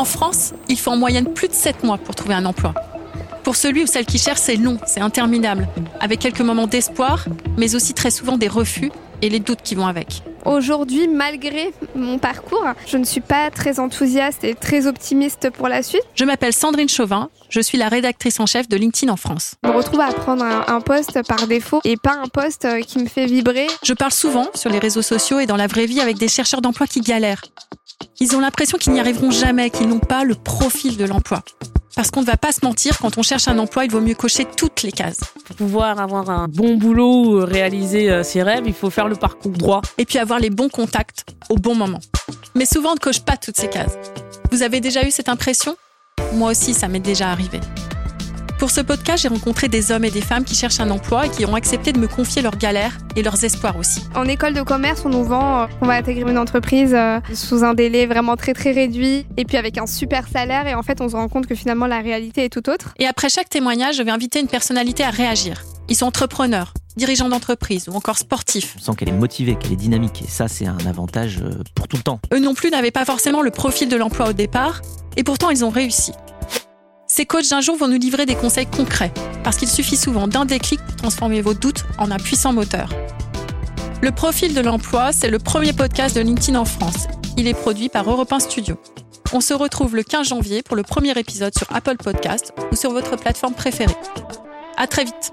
En France, il faut en moyenne plus de 7 mois pour trouver un emploi. Pour celui ou celle qui cherche, c'est long, c'est interminable, avec quelques moments d'espoir, mais aussi très souvent des refus et les doutes qui vont avec. Aujourd'hui, malgré mon parcours, je ne suis pas très enthousiaste et très optimiste pour la suite. Je m'appelle Sandrine Chauvin, je suis la rédactrice en chef de LinkedIn en France. Je me retrouve à prendre un, un poste par défaut et pas un poste euh, qui me fait vibrer. Je parle souvent sur les réseaux sociaux et dans la vraie vie avec des chercheurs d'emploi qui galèrent. Ils ont l'impression qu'ils n'y arriveront jamais, qu'ils n'ont pas le profil de l'emploi. Parce qu'on ne va pas se mentir, quand on cherche un emploi, il vaut mieux cocher toutes les cases. Pour pouvoir avoir un bon boulot, réaliser euh, ses rêves, il faut faire le parcours droit. Et puis avoir les bons contacts au bon moment. Mais souvent, on ne coche pas toutes ces cases. Vous avez déjà eu cette impression? Moi aussi, ça m'est déjà arrivé. Pour ce podcast, j'ai rencontré des hommes et des femmes qui cherchent un emploi et qui ont accepté de me confier leurs galères et leurs espoirs aussi. En école de commerce, on nous vend qu'on va intégrer une entreprise euh, sous un délai vraiment très très réduit et puis avec un super salaire et en fait on se rend compte que finalement la réalité est tout autre. Et après chaque témoignage, je vais inviter une personnalité à réagir. Ils sont entrepreneurs, dirigeants d'entreprise ou encore sportifs. On sent qu'elle est motivée, qu'elle est dynamique et ça c'est un avantage euh, pour tout le temps. Eux non plus n'avaient pas forcément le profil de l'emploi au départ et pourtant ils ont réussi. Ces coachs d'un jour vont nous livrer des conseils concrets, parce qu'il suffit souvent d'un déclic pour transformer vos doutes en un puissant moteur. Le profil de l'emploi, c'est le premier podcast de LinkedIn en France. Il est produit par Europe 1 Studio. On se retrouve le 15 janvier pour le premier épisode sur Apple Podcast ou sur votre plateforme préférée. À très vite!